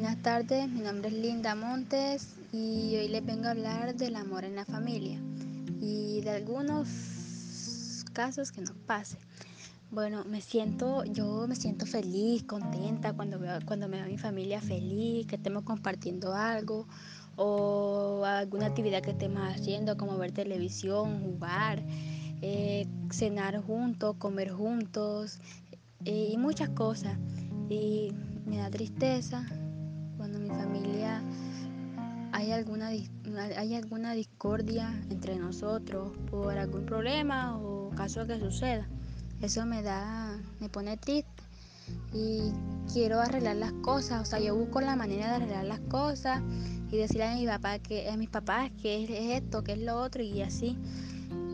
Buenas tardes, mi nombre es Linda Montes y hoy les vengo a hablar del amor en la familia y de algunos casos que nos pasen. Bueno, me siento, yo me siento feliz, contenta cuando veo, cuando me veo mi familia feliz, que estemos compartiendo algo o alguna actividad que estemos haciendo, como ver televisión, jugar, eh, cenar juntos, comer juntos eh, y muchas cosas. Y me da tristeza cuando mi familia hay alguna, hay alguna discordia entre nosotros por algún problema o caso que suceda. Eso me da, me pone triste y quiero arreglar las cosas, o sea, yo busco la manera de arreglar las cosas y decirle a mi papá que a mis papás que es esto, que es lo otro y así,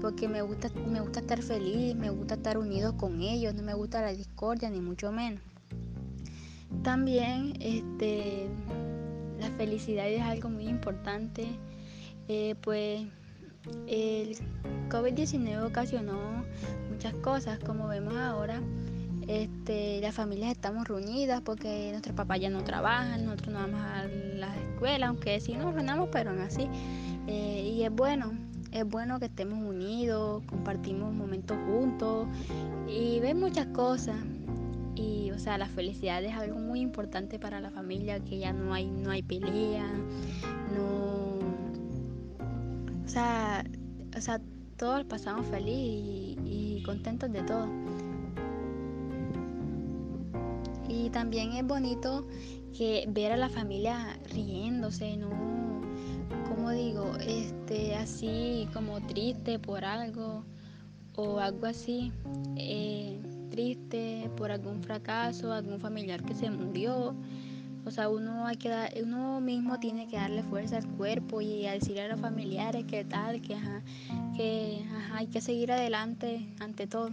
porque me gusta me gusta estar feliz, me gusta estar unido con ellos, no me gusta la discordia ni mucho menos. También este, la felicidad es algo muy importante, eh, pues el COVID-19 ocasionó muchas cosas, como vemos ahora. Este, las familias estamos reunidas porque nuestros papás ya no trabajan, nosotros no vamos a la escuela, aunque sí nos reunamos, pero no así. Eh, y es bueno, es bueno que estemos unidos, compartimos momentos juntos y ven muchas cosas. Y, o sea, la felicidad es algo muy importante para la familia, que ya no hay, no hay pelea, no... O sea, o sea todos pasamos feliz y, contentos de todo. Y también es bonito que ver a la familia riéndose, no, como digo, este, así como triste por algo o algo así. Eh, triste por algún fracaso, algún familiar que se murió. O sea, uno, hay que dar, uno mismo tiene que darle fuerza al cuerpo y a decirle a los familiares que tal, que, que hay que seguir adelante ante todo.